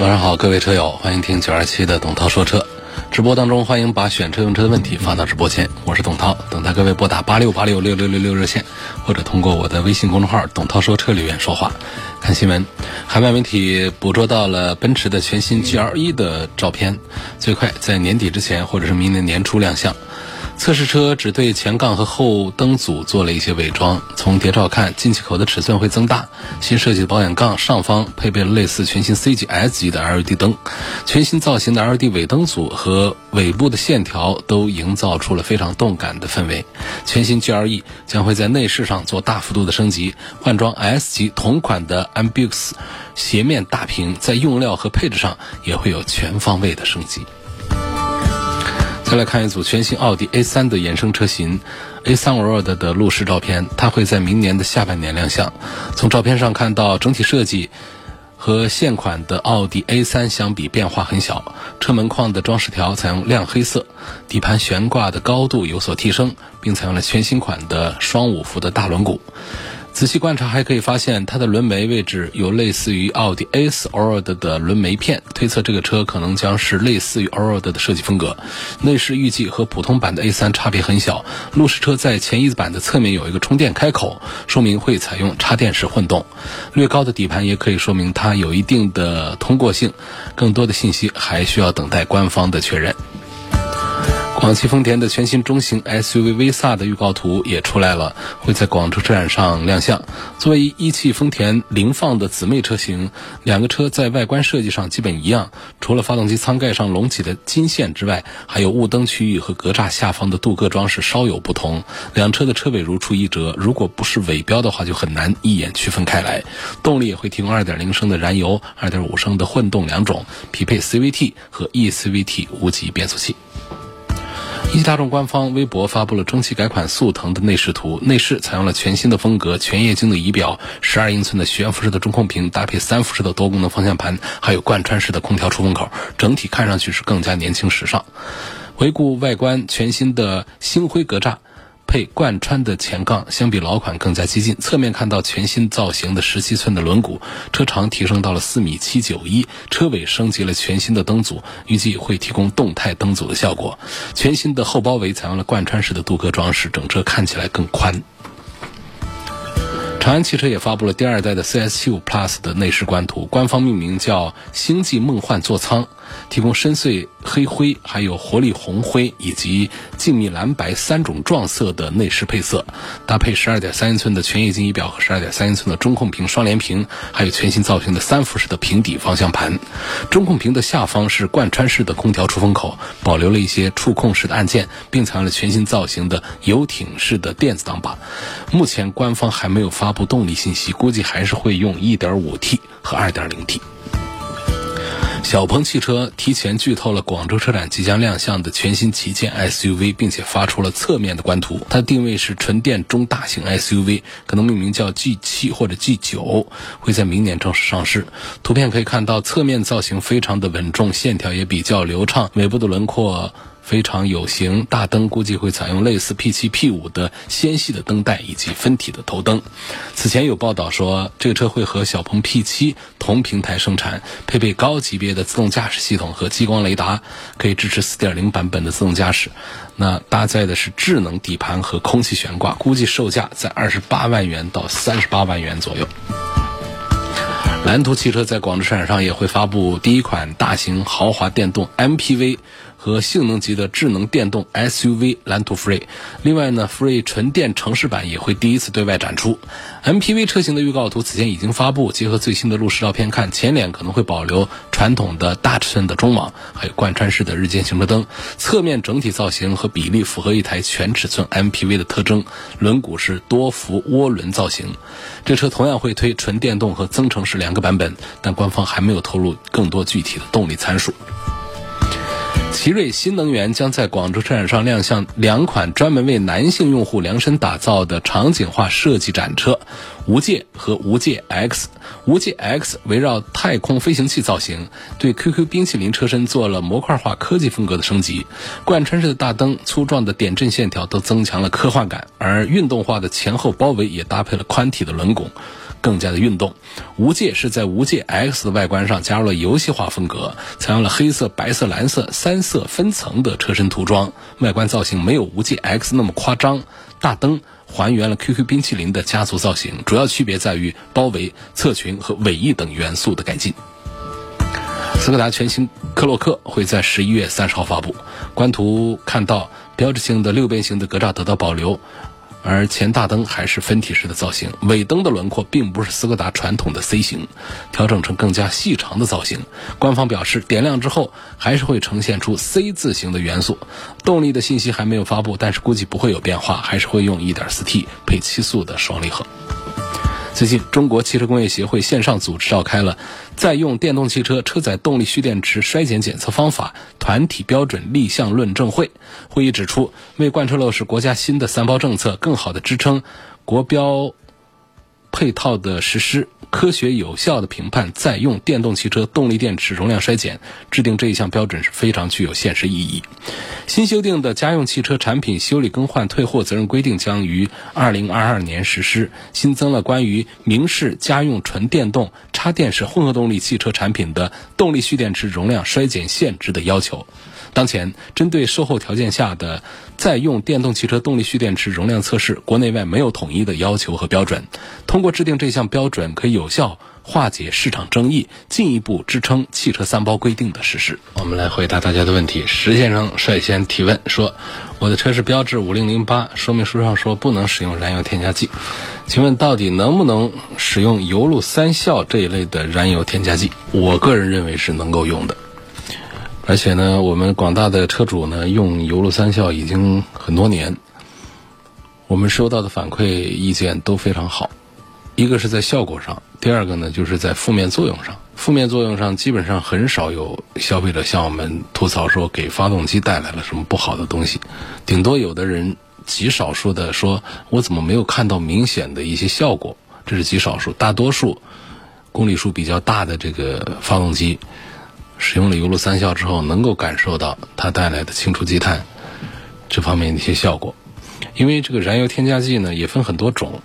晚上好，各位车友，欢迎听九二七的董涛说车。直播当中，欢迎把选车用车的问题发到直播间，我是董涛，等待各位拨打八六八六六六六六热线，或者通过我的微信公众号“董涛说车”留言说话。看新闻，海外媒体捕捉到了奔驰的全新 GLE 的照片，最快在年底之前，或者是明年年初亮相。测试车只对前杠和后灯组做了一些伪装。从谍照看，进气口的尺寸会增大。新设计的保险杠上方配备了类似全新 C 级、S 级的 LED 灯。全新造型的 LED 尾灯组和尾部的线条都营造出了非常动感的氛围。全新 GLE 将会在内饰上做大幅度的升级，换装 S 级同款的 Ambux 斜面大屏，在用料和配置上也会有全方位的升级。再来看一组全新奥迪 A3 的衍生车型 A3 World 的路试照片，它会在明年的下半年亮相。从照片上看到，整体设计和现款的奥迪 A3 相比变化很小。车门框的装饰条采用亮黑色，底盘悬挂的高度有所提升，并采用了全新款的双五幅的大轮毂。仔细观察，还可以发现它的轮眉位置有类似于奥迪 A4 Allroad 的轮眉片，推测这个车可能将是类似于 Allroad 的设计风格。内饰预计和普通版的 A3 差别很小。路试车在前翼子板的侧面有一个充电开口，说明会采用插电式混动。略高的底盘也可以说明它有一定的通过性。更多的信息还需要等待官方的确认。广汽丰田的全新中型 SUV 威飒的预告图也出来了，会在广州车展上亮相。作为一汽丰田凌放的姊妹车型，两个车在外观设计上基本一样，除了发动机舱盖上隆起的金线之外，还有雾灯区域和格栅下方的镀铬装饰稍有不同。两车的车尾如出一辙，如果不是尾标的话，就很难一眼区分开来。动力也会提供2.0升的燃油、2.5升的混动两种，匹配 CVT 和 eCVT 无级变速器。一汽大众官方微博发布了中期改款速腾的内饰图，内饰采用了全新的风格，全液晶的仪表，十二英寸的悬浮式的中控屏，搭配三辐式的多功能方向盘，还有贯穿式的空调出风口，整体看上去是更加年轻时尚。回顾外观，全新的星辉格栅。配贯穿的前杠，相比老款更加激进。侧面看到全新造型的十七寸的轮毂，车长提升到了四米七九一，车尾升级了全新的灯组，预计会提供动态灯组的效果。全新的后包围采用了贯穿式的镀铬装饰，整车看起来更宽。长安汽车也发布了第二代的 CS75 Plus 的内饰官图，官方命名叫“星际梦幻座舱”。提供深邃黑灰、还有活力红灰以及静谧蓝白三种撞色的内饰配色，搭配十二点三英寸的全液晶仪表和十二点三英寸的中控屏双联屏，还有全新造型的三辐式的平底方向盘。中控屏的下方是贯穿式的空调出风口，保留了一些触控式的按键，并采用了全新造型的游艇式的电子挡把。目前官方还没有发布动力信息，估计还是会用 1.5T 和 2.0T。小鹏汽车提前剧透了广州车展即将亮相的全新旗舰 SUV，并且发出了侧面的官图。它定位是纯电中大型 SUV，可能命名叫 G7 或者 G9，会在明年正式上市。图片可以看到，侧面造型非常的稳重，线条也比较流畅，尾部的轮廓。非常有型，大灯估计会采用类似 P7、P5 的纤细的灯带以及分体的头灯。此前有报道说，这个车会和小鹏 P7 同平台生产，配备高级别的自动驾驶系统和激光雷达，可以支持4.0版本的自动驾驶。那搭载的是智能底盘和空气悬挂，估计售价在28万元到38万元左右。蓝图汽车在广州车展上也会发布第一款大型豪华电动 MPV。和性能级的智能电动 SUV 蓝图 Free，另外呢，Free 纯电城市版也会第一次对外展出。MPV 车型的预告图此前已经发布，结合最新的路试照片看，前脸可能会保留传统的大尺寸的中网，还有贯穿式的日间行车灯。侧面整体造型和比例符合一台全尺寸 MPV 的特征，轮毂是多幅涡轮造型。这车同样会推纯电动和增程式两个版本，但官方还没有透露更多具体的动力参数。奇瑞新能源将在广州车展上亮相两款专门为男性用户量身打造的场景化设计展车，无界和无界 X。无界 X 围绕太空飞行器造型，对 QQ 冰淇淋车身做了模块化科技风格的升级。贯穿式的大灯、粗壮的点阵线条都增强了科幻感，而运动化的前后包围也搭配了宽体的轮拱。更加的运动，无界是在无界 X 的外观上加入了游戏化风格，采用了黑色、白色、蓝色三色分层的车身涂装，外观造型没有无界 X 那么夸张。大灯还原了 QQ 冰淇淋的家族造型，主要区别在于包围、侧裙和尾翼等元素的改进。斯柯达全新科洛克会在十一月三十号发布，官图看到标志性的六边形的格栅得到保留。而前大灯还是分体式的造型，尾灯的轮廓并不是斯柯达传统的 C 型，调整成更加细长的造型。官方表示，点亮之后还是会呈现出 C 字形的元素。动力的信息还没有发布，但是估计不会有变化，还是会用 1.4T 配七速的双离合。最近，中国汽车工业协会线上组织召开了在用电动汽车车载动力蓄电池衰减检测方法团体标准立项论证会。会议指出，为贯彻落实国家新的三包政策，更好地支撑国标配套的实施。科学有效的评判在用电动汽车动力电池容量衰减，制定这一项标准是非常具有现实意义。新修订的家用汽车产品修理更换退货责任规定将于二零二二年实施，新增了关于明示家用纯电动插电式混合动力汽车产品的动力蓄电池容量衰减限值的要求。当前，针对售后条件下的在用电动汽车动力蓄电池容量测试，国内外没有统一的要求和标准。通过制定这项标准，可以有有效化解市场争议，进一步支撑汽车三包规定的实施。我们来回答大家的问题。石先生率先提问说：“我的车是标致五零零八，说明书上说不能使用燃油添加剂，请问到底能不能使用油路三效这一类的燃油添加剂？”我个人认为是能够用的。而且呢，我们广大的车主呢用油路三效已经很多年，我们收到的反馈意见都非常好。一个是在效果上，第二个呢就是在负面作用上。负面作用上基本上很少有消费者向我们吐槽说给发动机带来了什么不好的东西，顶多有的人极少数的说，我怎么没有看到明显的一些效果？这是极少数，大多数公里数比较大的这个发动机。使用了油路三效之后，能够感受到它带来的清除积碳这方面的一些效果。因为这个燃油添加剂呢，也分很多种，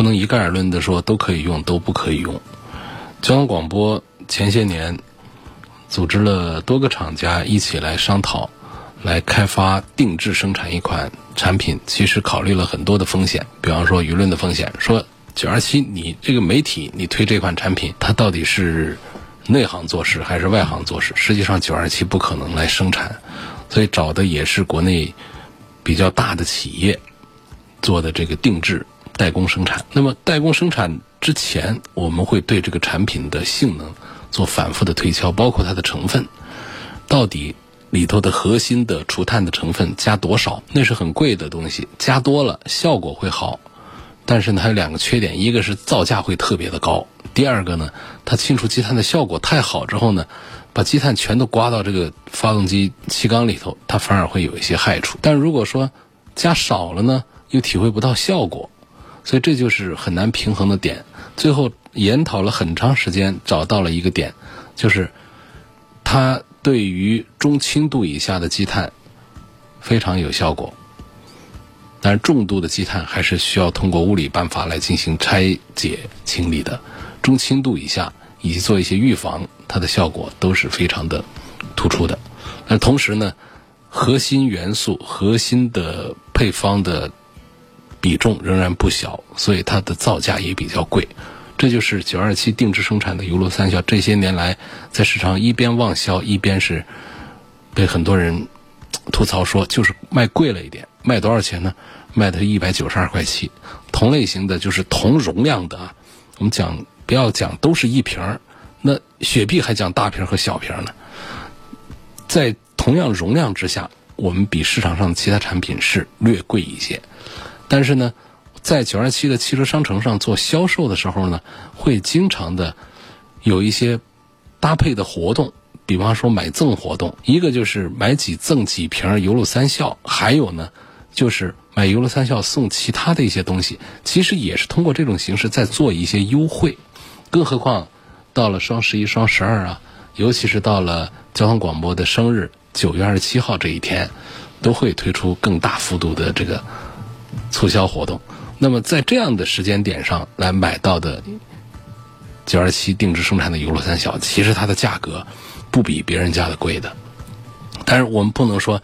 不能一概而论的说都可以用，都不可以用。交通广播前些年组织了多个厂家一起来商讨，来开发定制生产一款产品，其实考虑了很多的风险，比方说舆论的风险，说九二七你这个媒体你推这款产品，它到底是？内行做事还是外行做事？实际上，九二七不可能来生产，所以找的也是国内比较大的企业做的这个定制代工生产。那么，代工生产之前，我们会对这个产品的性能做反复的推敲，包括它的成分，到底里头的核心的除碳的成分加多少？那是很贵的东西，加多了效果会好。但是呢，它有两个缺点，一个是造价会特别的高，第二个呢，它清除积碳的效果太好之后呢，把积碳全都刮到这个发动机气缸里头，它反而会有一些害处。但如果说加少了呢，又体会不到效果，所以这就是很难平衡的点。最后研讨了很长时间，找到了一个点，就是它对于中轻度以下的积碳非常有效果。但是重度的积碳还是需要通过物理办法来进行拆解清理的，中轻度以下以及做一些预防，它的效果都是非常的突出的。那同时呢，核心元素、核心的配方的比重仍然不小，所以它的造价也比较贵。这就是九二七定制生产的油路三效，这些年来在市场一边旺销，一边是被很多人吐槽说就是卖贵了一点。卖多少钱呢？卖的是一百九十二块七。同类型的就是同容量的啊，我们讲不要讲都是一瓶儿，那雪碧还讲大瓶和小瓶呢。在同样容量之下，我们比市场上其他产品是略贵一些。但是呢，在九二七的汽车商城上做销售的时候呢，会经常的有一些搭配的活动。比方说买赠活动，一个就是买几赠几瓶油路三效，还有呢就是买油路三效送其他的一些东西，其实也是通过这种形式在做一些优惠。更何况到了双十一、双十二啊，尤其是到了交通广播的生日九月二十七号这一天，都会推出更大幅度的这个促销活动。那么在这样的时间点上来买到的。九二七定制生产的油路三小，其实它的价格不比别人家的贵的，但是我们不能说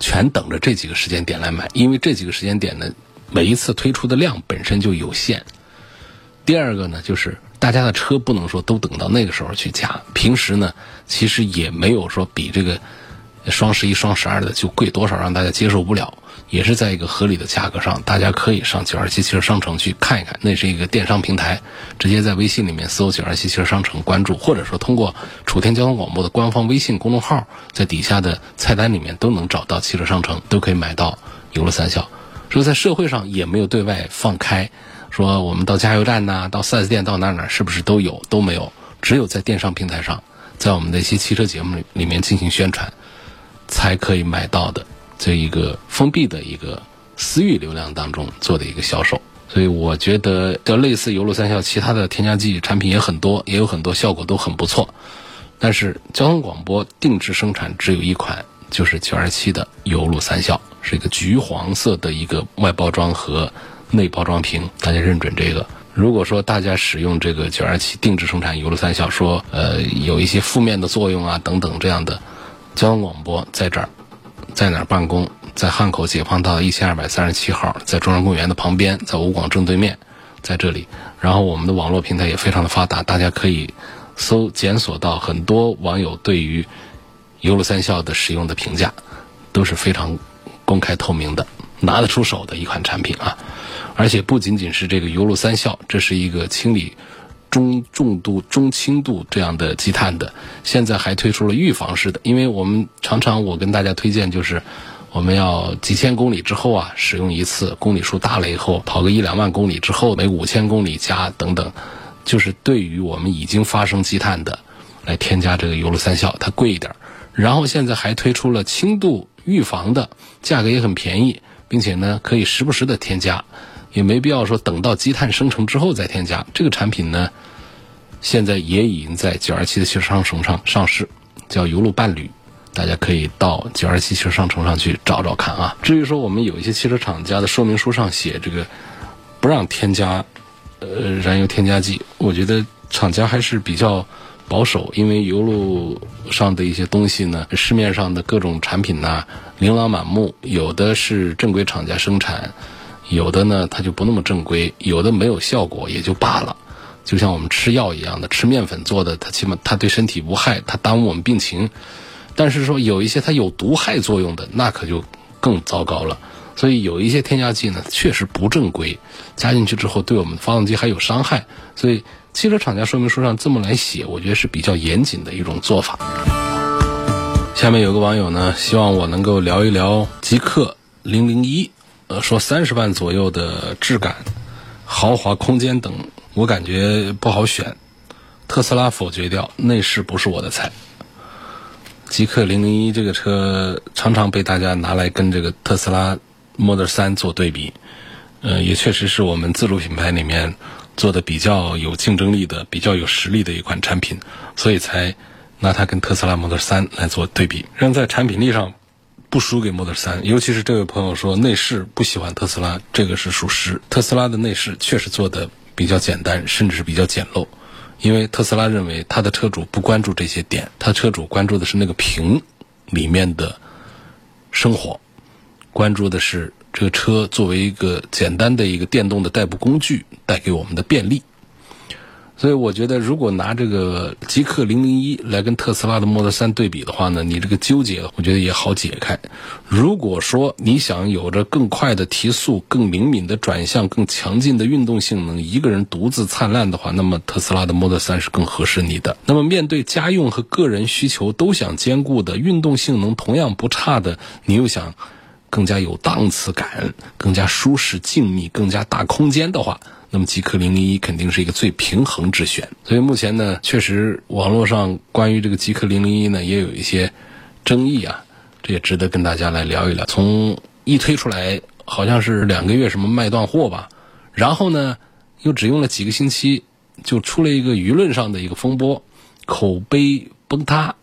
全等着这几个时间点来买，因为这几个时间点呢，每一次推出的量本身就有限。第二个呢，就是大家的车不能说都等到那个时候去加，平时呢，其实也没有说比这个双十一、双十二的就贵多少，让大家接受不了。也是在一个合理的价格上，大家可以上九二七汽车商城去看一看，那是一个电商平台，直接在微信里面搜九二七汽车商城关注，或者说通过楚天交通广播的官方微信公众号，在底下的菜单里面都能找到汽车商城，都可以买到油路三效。说在社会上也没有对外放开，说我们到加油站呐，到 4S 店到哪哪是不是都有？都没有，只有在电商平台上，在我们的一些汽车节目里里面进行宣传，才可以买到的。这一个封闭的一个私域流量当中做的一个销售，所以我觉得叫类似油路三效，其他的添加剂产品也很多，也有很多效果都很不错。但是交通广播定制生产只有一款，就是九二七的油路三效，是一个橘黄色的一个外包装和内包装瓶，大家认准这个。如果说大家使用这个九二七定制生产油路三效，说呃有一些负面的作用啊等等这样的，交通广播在这儿。在哪儿办公？在汉口解放道一千二百三十七号，在中央公园的旁边，在武广正对面，在这里。然后我们的网络平台也非常的发达，大家可以搜检索到很多网友对于油路三效的使用的评价，都是非常公开透明的，拿得出手的一款产品啊！而且不仅仅是这个油路三效，这是一个清理。中重度、中轻度这样的积碳的，现在还推出了预防式的。因为我们常常我跟大家推荐，就是我们要几千公里之后啊，使用一次，公里数大了以后，跑个一两万公里之后，每五千公里加等等，就是对于我们已经发生积碳的，来添加这个油路三效，它贵一点。然后现在还推出了轻度预防的，价格也很便宜，并且呢可以时不时的添加。也没必要说等到积碳生成之后再添加。这个产品呢，现在也已经在九二七的汽车商城上上市，叫油路伴侣，大家可以到九二七汽车商城上去找找看啊。至于说我们有一些汽车厂家的说明书上写这个不让添加呃燃油添加剂，我觉得厂家还是比较保守，因为油路上的一些东西呢，市面上的各种产品呢琳琅满目，有的是正规厂家生产。有的呢，它就不那么正规；有的没有效果也就罢了，就像我们吃药一样的，吃面粉做的，它起码它对身体无害，它耽误我们病情。但是说有一些它有毒害作用的，那可就更糟糕了。所以有一些添加剂呢，确实不正规，加进去之后对我们发动机还有伤害。所以汽车厂家说明书上这么来写，我觉得是比较严谨的一种做法。下面有个网友呢，希望我能够聊一聊极氪零零一。说三十万左右的质感、豪华空间等，我感觉不好选。特斯拉否决掉，内饰不是我的菜。极氪零零一这个车常常被大家拿来跟这个特斯拉 Model 3做对比，呃，也确实是我们自主品牌里面做的比较有竞争力的、比较有实力的一款产品，所以才拿它跟特斯拉 Model 3来做对比，让在产品力上。不输给 Model 3，尤其是这位朋友说内饰不喜欢特斯拉，这个是属实。特斯拉的内饰确实做的比较简单，甚至是比较简陋。因为特斯拉认为他的车主不关注这些点，他车主关注的是那个屏里面的生活，关注的是这个车作为一个简单的一个电动的代步工具带给我们的便利。所以我觉得，如果拿这个极氪零零一来跟特斯拉的 Model 三对比的话呢，你这个纠结，我觉得也好解开。如果说你想有着更快的提速、更灵敏的转向、更强劲的运动性能，一个人独自灿烂的话，那么特斯拉的 Model 三是更合适你的。那么面对家用和个人需求都想兼顾的运动性能同样不差的，你又想。更加有档次感、更加舒适、静谧、更加大空间的话，那么极氪零零一肯定是一个最平衡之选。所以目前呢，确实网络上关于这个极氪零零一呢也有一些争议啊，这也值得跟大家来聊一聊。从一推出来，好像是两个月什么卖断货吧，然后呢又只用了几个星期，就出了一个舆论上的一个风波，口碑崩塌。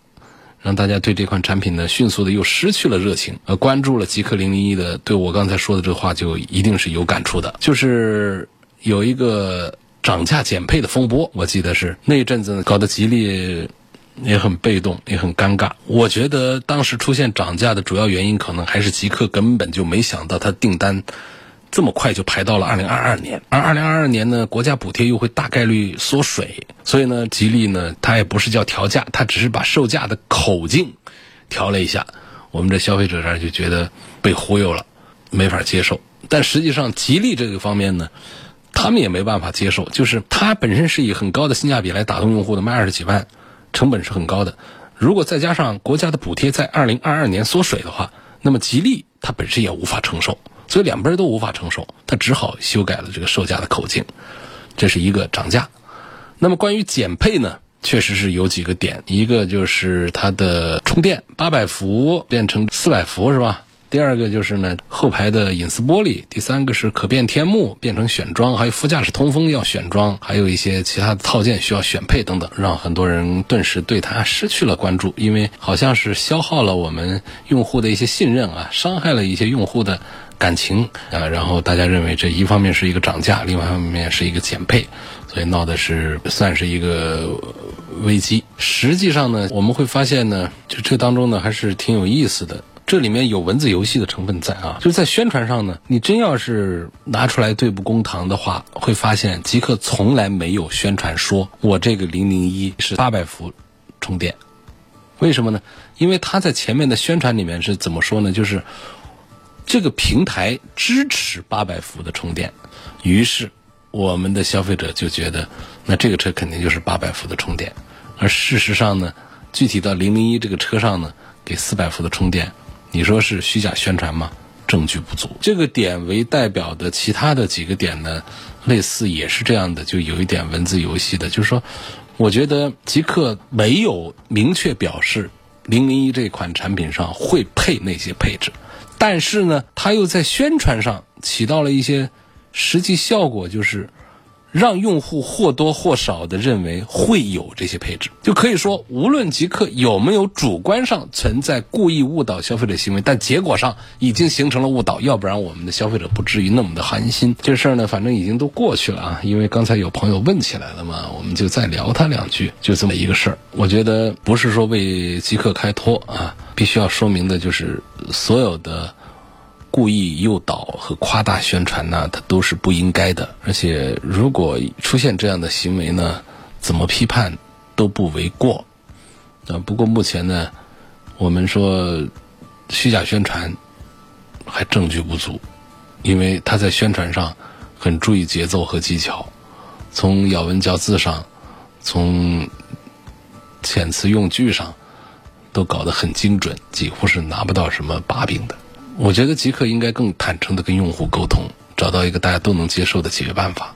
让大家对这款产品呢迅速的又失去了热情，呃，关注了极氪零零一的，对我刚才说的这话就一定是有感触的，就是有一个涨价减配的风波，我记得是那一阵子搞得吉利也很被动，也很尴尬。我觉得当时出现涨价的主要原因，可能还是极氪根本就没想到它订单。这么快就排到了二零二二年，而二零二二年呢，国家补贴又会大概率缩水，所以呢，吉利呢，它也不是叫调价，它只是把售价的口径调了一下，我们这消费者这就觉得被忽悠了，没法接受。但实际上，吉利这个方面呢，他们也没办法接受，就是它本身是以很高的性价比来打动用户的，卖二十几万，成本是很高的。如果再加上国家的补贴在二零二二年缩水的话，那么吉利它本身也无法承受。所以两边都无法承受，他只好修改了这个售价的口径，这是一个涨价。那么关于减配呢，确实是有几个点，一个就是它的充电八百伏变成四百伏是吧？第二个就是呢后排的隐私玻璃，第三个是可变天幕变成选装，还有副驾驶通风要选装，还有一些其他的套件需要选配等等，让很多人顿时对它失去了关注，因为好像是消耗了我们用户的一些信任啊，伤害了一些用户的。感情啊，然后大家认为这一方面是一个涨价，另外一方面是一个减配，所以闹的是算是一个危机。实际上呢，我们会发现呢，就这当中呢还是挺有意思的。这里面有文字游戏的成分在啊，就是在宣传上呢，你真要是拿出来对簿公堂的话，会发现极客从来没有宣传说我这个零零一是八百伏充电，为什么呢？因为他在前面的宣传里面是怎么说呢？就是。这个平台支持八百伏的充电，于是我们的消费者就觉得，那这个车肯定就是八百伏的充电。而事实上呢，具体到零零一这个车上呢，给四百伏的充电，你说是虚假宣传吗？证据不足。这个点为代表的其他的几个点呢，类似也是这样的，就有一点文字游戏的，就是说，我觉得极客没有明确表示零零一这款产品上会配那些配置。但是呢，他又在宣传上起到了一些实际效果，就是让用户或多或少的认为会有这些配置。就可以说，无论极客有没有主观上存在故意误导消费者行为，但结果上已经形成了误导，要不然我们的消费者不至于那么的寒心。这事儿呢，反正已经都过去了啊。因为刚才有朋友问起来了嘛，我们就再聊他两句，就这么一个事儿。我觉得不是说为极客开脱啊。必须要说明的就是，所有的故意诱导和夸大宣传呢，它都是不应该的。而且，如果出现这样的行为呢，怎么批判都不为过。啊，不过目前呢，我们说虚假宣传还证据不足，因为他在宣传上很注意节奏和技巧，从咬文嚼字上，从遣词用句上。都搞得很精准，几乎是拿不到什么把柄的。我觉得极客应该更坦诚的跟用户沟通，找到一个大家都能接受的解决办法。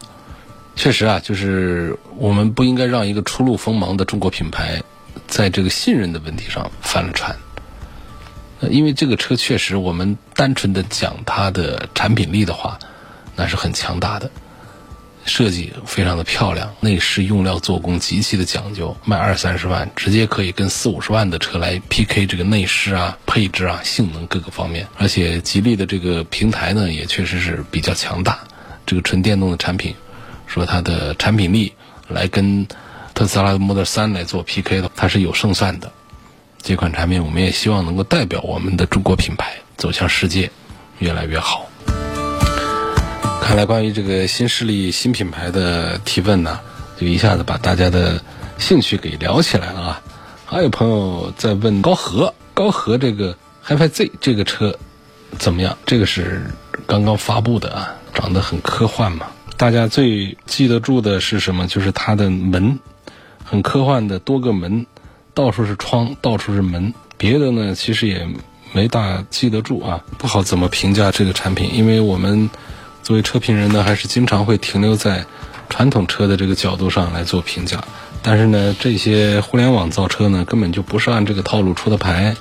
确实啊，就是我们不应该让一个初露锋芒的中国品牌，在这个信任的问题上翻了船。因为这个车确实，我们单纯的讲它的产品力的话，那是很强大的。设计非常的漂亮，内饰用料做工极其的讲究，卖二三十万，直接可以跟四五十万的车来 PK 这个内饰啊、配置啊、性能各个方面。而且吉利的这个平台呢，也确实是比较强大。这个纯电动的产品，说它的产品力来跟特斯拉的 Model 3来做 PK 的，它是有胜算的。这款产品，我们也希望能够代表我们的中国品牌走向世界，越来越好。看来，关于这个新势力、新品牌的提问呢，就一下子把大家的兴趣给聊起来了啊！还有朋友在问高和，高和这个 HiFi Z 这个车怎么样？这个是刚刚发布的啊，长得很科幻嘛。大家最记得住的是什么？就是它的门，很科幻的多个门，到处是窗，到处是门。别的呢，其实也没大记得住啊，不好怎么评价这个产品，因为我们作为车评人呢，还是经常会停留在传统车的这个角度上来做评价。但是呢，这些互联网造车呢，根本就不是按这个套路出的牌，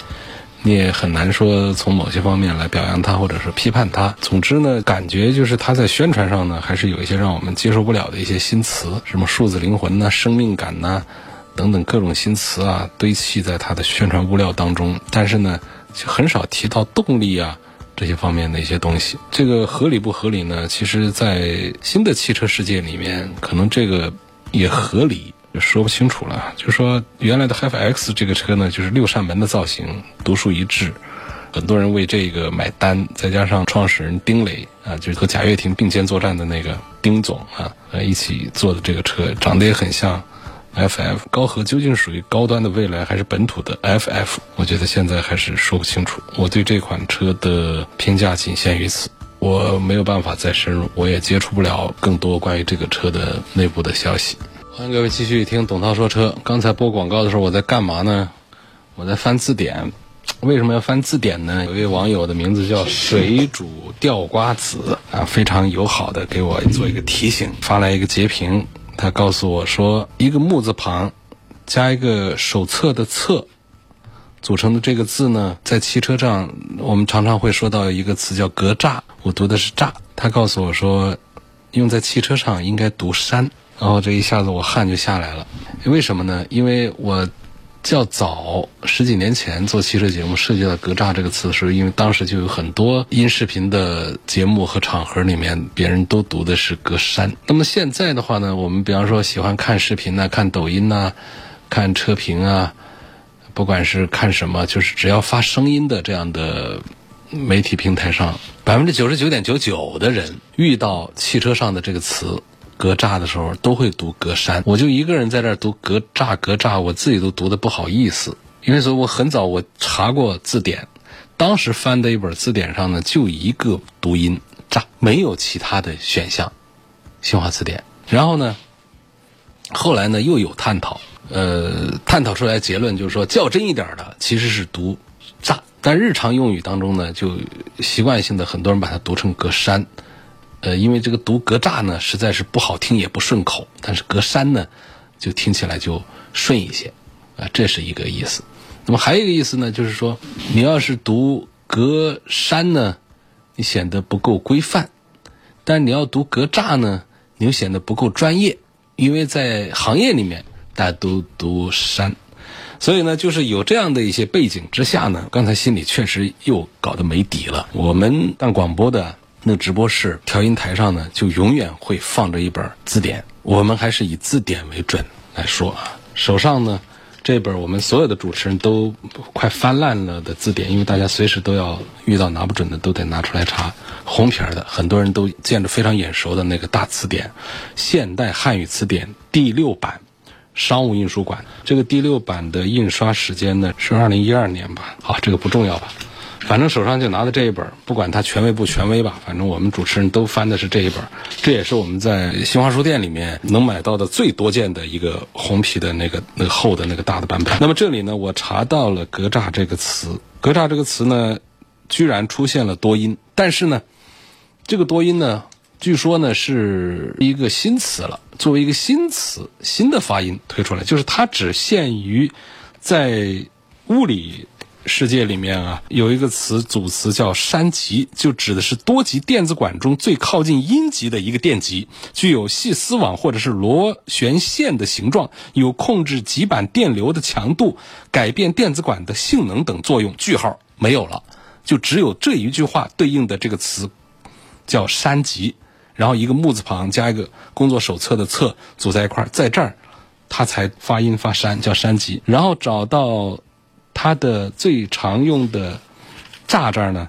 你也很难说从某些方面来表扬它或者是批判它。总之呢，感觉就是它在宣传上呢，还是有一些让我们接受不了的一些新词，什么数字灵魂呐、生命感呐。等等各种新词啊，堆砌在它的宣传物料当中，但是呢，就很少提到动力啊这些方面的一些东西。这个合理不合理呢？其实，在新的汽车世界里面，可能这个也合理，说不清楚了。就是说原来的 h i f X 这个车呢，就是六扇门的造型，独树一帜，很多人为这个买单。再加上创始人丁磊啊，就是和贾跃亭并肩作战的那个丁总啊，呃，一起做的这个车，长得也很像。FF 高和究竟属于高端的未来还是本土的 FF？我觉得现在还是说不清楚。我对这款车的评价仅限于此，我没有办法再深入，我也接触不了更多关于这个车的内部的消息。欢迎各位继续听董涛说车。刚才播广告的时候，我在干嘛呢？我在翻字典。为什么要翻字典呢？有一位网友的名字叫水煮吊瓜子啊，非常友好的给我做一个提醒，发来一个截屏。他告诉我说，一个木字旁加一个手册的册组成的这个字呢，在汽车上我们常常会说到一个词叫格栅，我读的是栅。他告诉我说，用在汽车上应该读山，然后这一下子我汗就下来了。为什么呢？因为我。较早十几年前做汽车节目，涉及到“格栅”这个词的时候，因为当时就有很多音视频的节目和场合里面，别人都读的是“格栅”。那么现在的话呢，我们比方说喜欢看视频呐、看抖音呐、看车评啊，不管是看什么，就是只要发声音的这样的媒体平台上，百分之九十九点九九的人遇到汽车上的这个词。格栅的时候都会读格栅，我就一个人在这读格栅格栅，我自己都读的不好意思。因为说我很早我查过字典，当时翻的一本字典上呢就一个读音栅，没有其他的选项。新华字典。然后呢，后来呢又有探讨，呃，探讨出来结论就是说较真一点的其实是读栅，但日常用语当中呢就习惯性的很多人把它读成格栅。呃，因为这个读格栅呢，实在是不好听也不顺口，但是格栅呢，就听起来就顺一些，啊，这是一个意思。那么还有一个意思呢，就是说，你要是读格栅呢，你显得不够规范；但你要读格栅呢，你又显得不够专业，因为在行业里面大家都读山，所以呢，就是有这样的一些背景之下呢，刚才心里确实又搞得没底了。我们当广播的。那直播室调音台上呢，就永远会放着一本字典。我们还是以字典为准来说啊。手上呢，这本我们所有的主持人都快翻烂了的字典，因为大家随时都要遇到拿不准的，都得拿出来查。红皮儿的，很多人都见着非常眼熟的那个大词典，《现代汉语词典》第六版，商务印书馆。这个第六版的印刷时间呢是二零一二年吧？好，这个不重要吧？反正手上就拿的这一本，不管它权威不权威吧，反正我们主持人都翻的是这一本，这也是我们在新华书店里面能买到的最多见的一个红皮的那个那个厚的那个大的版本。那么这里呢，我查到了“格栅”这个词，“格栅”这个词呢，居然出现了多音，但是呢，这个多音呢，据说呢是一个新词了，作为一个新词，新的发音推出来，就是它只限于在物理。世界里面啊，有一个词组词叫山极，就指的是多极电子管中最靠近阴极的一个电极，具有细丝网或者是螺旋线的形状，有控制极板电流的强度、改变电子管的性能等作用。句号没有了，就只有这一句话对应的这个词叫山极，然后一个木字旁加一个工作手册的册组在一块儿，在这儿它才发音发山，叫山极。然后找到。它的最常用的栅这儿呢，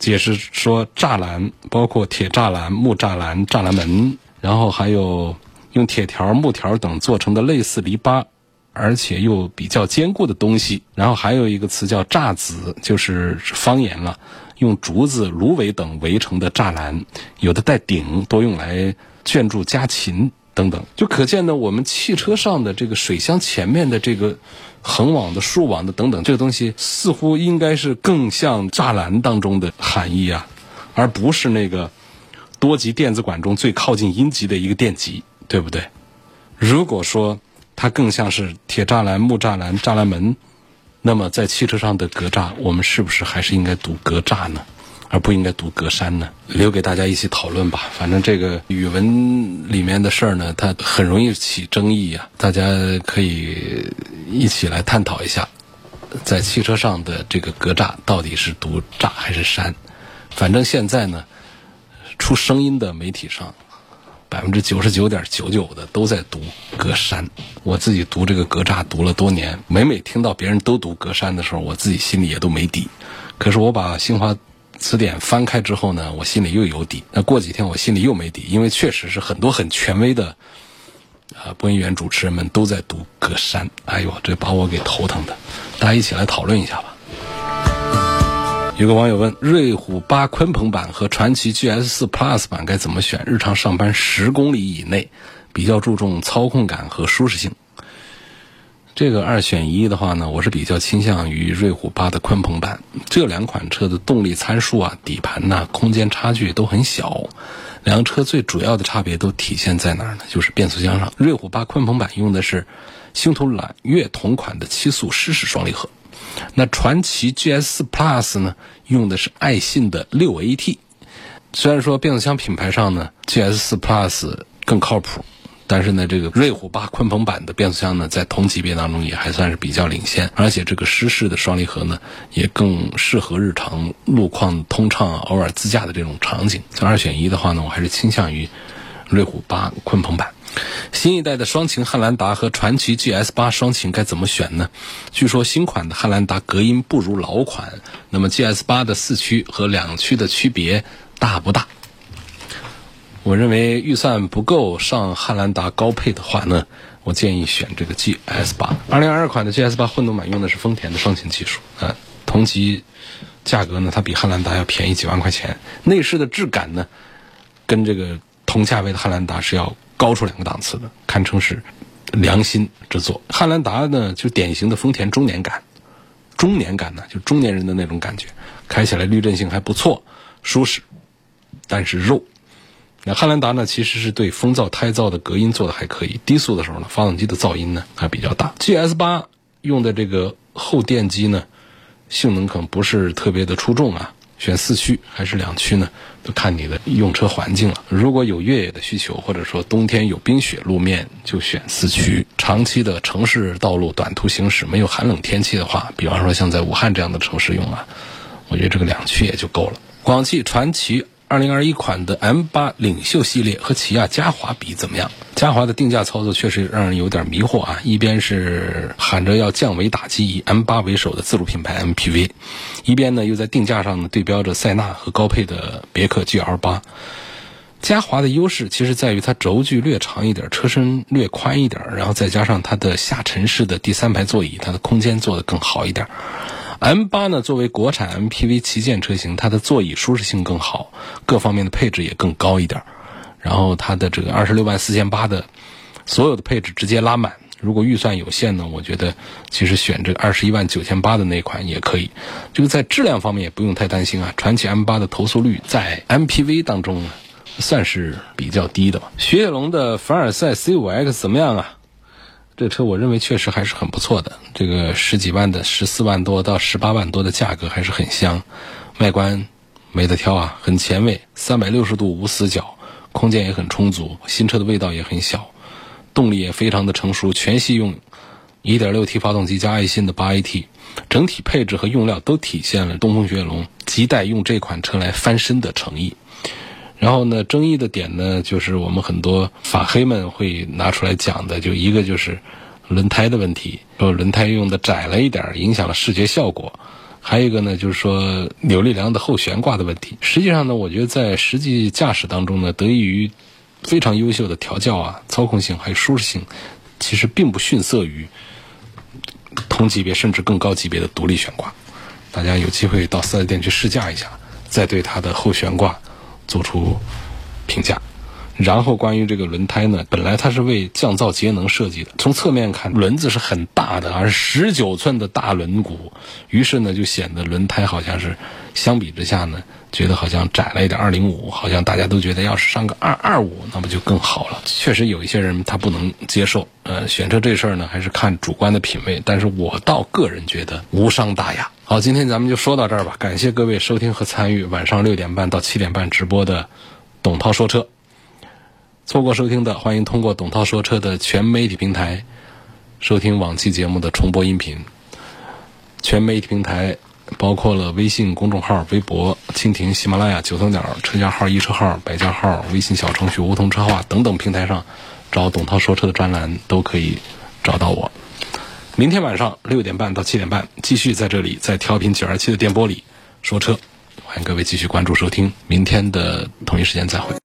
解释说栅栏包括铁栅栏、木栅栏、栅栏门，然后还有用铁条、木条等做成的类似篱笆，而且又比较坚固的东西。然后还有一个词叫栅子，就是方言了，用竹子、芦苇等围成的栅栏，有的带顶，多用来圈住家禽等等，就可见呢，我们汽车上的这个水箱前面的这个横网的、竖网的等等，这个东西似乎应该是更像栅栏当中的含义啊，而不是那个多级电子管中最靠近阴极的一个电极，对不对？如果说它更像是铁栅栏、木栅栏、栅栏门。那么，在汽车上的格栅，我们是不是还是应该读格栅呢，而不应该读格栅呢？留给大家一起讨论吧。反正这个语文里面的事儿呢，它很容易起争议啊。大家可以一起来探讨一下，在汽车上的这个格栅到底是读栅还是山？反正现在呢，出声音的媒体上。百分之九十九点九九的都在读格栅，我自己读这个格栅读了多年，每每听到别人都读格栅的时候，我自己心里也都没底。可是我把新华词典翻开之后呢，我心里又有底。那过几天我心里又没底，因为确实是很多很权威的啊播音员主持人们都在读格栅。哎呦，这把我给头疼的。大家一起来讨论一下吧。有个网友问：瑞虎八鲲鹏版和传祺 GS 四 Plus 版该怎么选？日常上班十公里以内，比较注重操控感和舒适性。这个二选一的话呢，我是比较倾向于瑞虎八的鲲鹏版。这两款车的动力参数啊、底盘呐、空间差距都很小。两车最主要的差别都体现在哪儿呢？就是变速箱上。瑞虎八鲲鹏版用的是星途揽月同款的七速湿式双离合。那传祺 GS Plus 呢，用的是爱信的六 AT。虽然说变速箱品牌上呢，GS 四 Plus 更靠谱，但是呢，这个瑞虎八鲲鹏版的变速箱呢，在同级别当中也还算是比较领先。而且这个湿式的双离合呢，也更适合日常路况通畅、偶尔自驾的这种场景。这二选一的话呢，我还是倾向于瑞虎八鲲鹏版。新一代的双擎汉兰达和传祺 GS 八双擎该怎么选呢？据说新款的汉兰达隔音不如老款，那么 GS 八的四驱和两驱的区别大不大？我认为预算不够上汉兰达高配的话呢，我建议选这个 GS 八。二零二二款的 GS 八混动版用的是丰田的双擎技术，啊，同级价格呢，它比汉兰达要便宜几万块钱，内饰的质感呢，跟这个同价位的汉兰达是要。高出两个档次的，堪称是良心之作。汉兰达呢，就典型的丰田中年感，中年感呢，就中年人的那种感觉，开起来滤震性还不错，舒适，但是肉。那汉兰达呢，其实是对风噪、胎噪的隔音做的还可以，低速的时候呢，发动机的噪音呢还比较大。GS 八用的这个后电机呢，性能可能不是特别的出众啊。选四驱还是两驱呢？都看你的用车环境了。如果有越野的需求，或者说冬天有冰雪路面，就选四驱。长期的城市道路短途行驶，没有寒冷天气的话，比方说像在武汉这样的城市用啊，我觉得这个两驱也就够了。广汽传祺。二零二一款的 M 八领袖系列和起亚嘉华比怎么样？嘉华的定价操作确实让人有点迷惑啊！一边是喊着要降维打击以 M 八为首的自主品牌 MPV，一边呢又在定价上呢对标着塞纳和高配的别克 GL 八。嘉华的优势其实在于它轴距略长一点，车身略宽一点，然后再加上它的下沉式的第三排座椅，它的空间做得更好一点。M 八呢，作为国产 MPV 旗舰车型，它的座椅舒适性更好，各方面的配置也更高一点。然后它的这个二十六万四千八的所有的配置直接拉满。如果预算有限呢，我觉得其实选这个二十一万九千八的那款也可以。这个在质量方面也不用太担心啊。传祺 M 八的投诉率在 MPV 当中呢，算是比较低的吧。雪铁龙的凡尔赛 C 五 X 怎么样啊？这车我认为确实还是很不错的，这个十几万的十四万多到十八万多的价格还是很香，外观没得挑啊，很前卫，三百六十度无死角，空间也很充足，新车的味道也很小，动力也非常的成熟，全系用 1.6T 发动机加爱信的 8AT，整体配置和用料都体现了东风雪铁龙亟待用这款车来翻身的诚意。然后呢，争议的点呢，就是我们很多法黑们会拿出来讲的，就一个就是轮胎的问题，说轮胎用的窄了一点，影响了视觉效果；还有一个呢，就是说扭力梁的后悬挂的问题。实际上呢，我觉得在实际驾驶当中呢，得益于非常优秀的调教啊、操控性还有舒适性，其实并不逊色于同级别甚至更高级别的独立悬挂。大家有机会到四 S 店去试驾一下，再对它的后悬挂。做出评价，然后关于这个轮胎呢，本来它是为降噪节能设计的，从侧面看轮子是很大的，而十九寸的大轮毂，于是呢就显得轮胎好像是相比之下呢，觉得好像窄了一点。二零五好像大家都觉得要是上个二二五，那么就更好了。确实有一些人他不能接受，呃，选车这事儿呢还是看主观的品味，但是我倒个人觉得无伤大雅。好，今天咱们就说到这儿吧，感谢各位收听和参与晚上六点半到七点半直播的董涛说车。错过收听的，欢迎通过董涛说车的全媒体平台收听往期节目的重播音频。全媒体平台包括了微信公众号、微博、蜻蜓、喜马拉雅、九头鸟、车架号、一车号、百家号、微信小程序、梧桐车话等等平台上找董涛说车的专栏都可以找到我。明天晚上六点半到七点半，继续在这里在调频九二七的电波里说车，欢迎各位继续关注收听，明天的同一时间再会。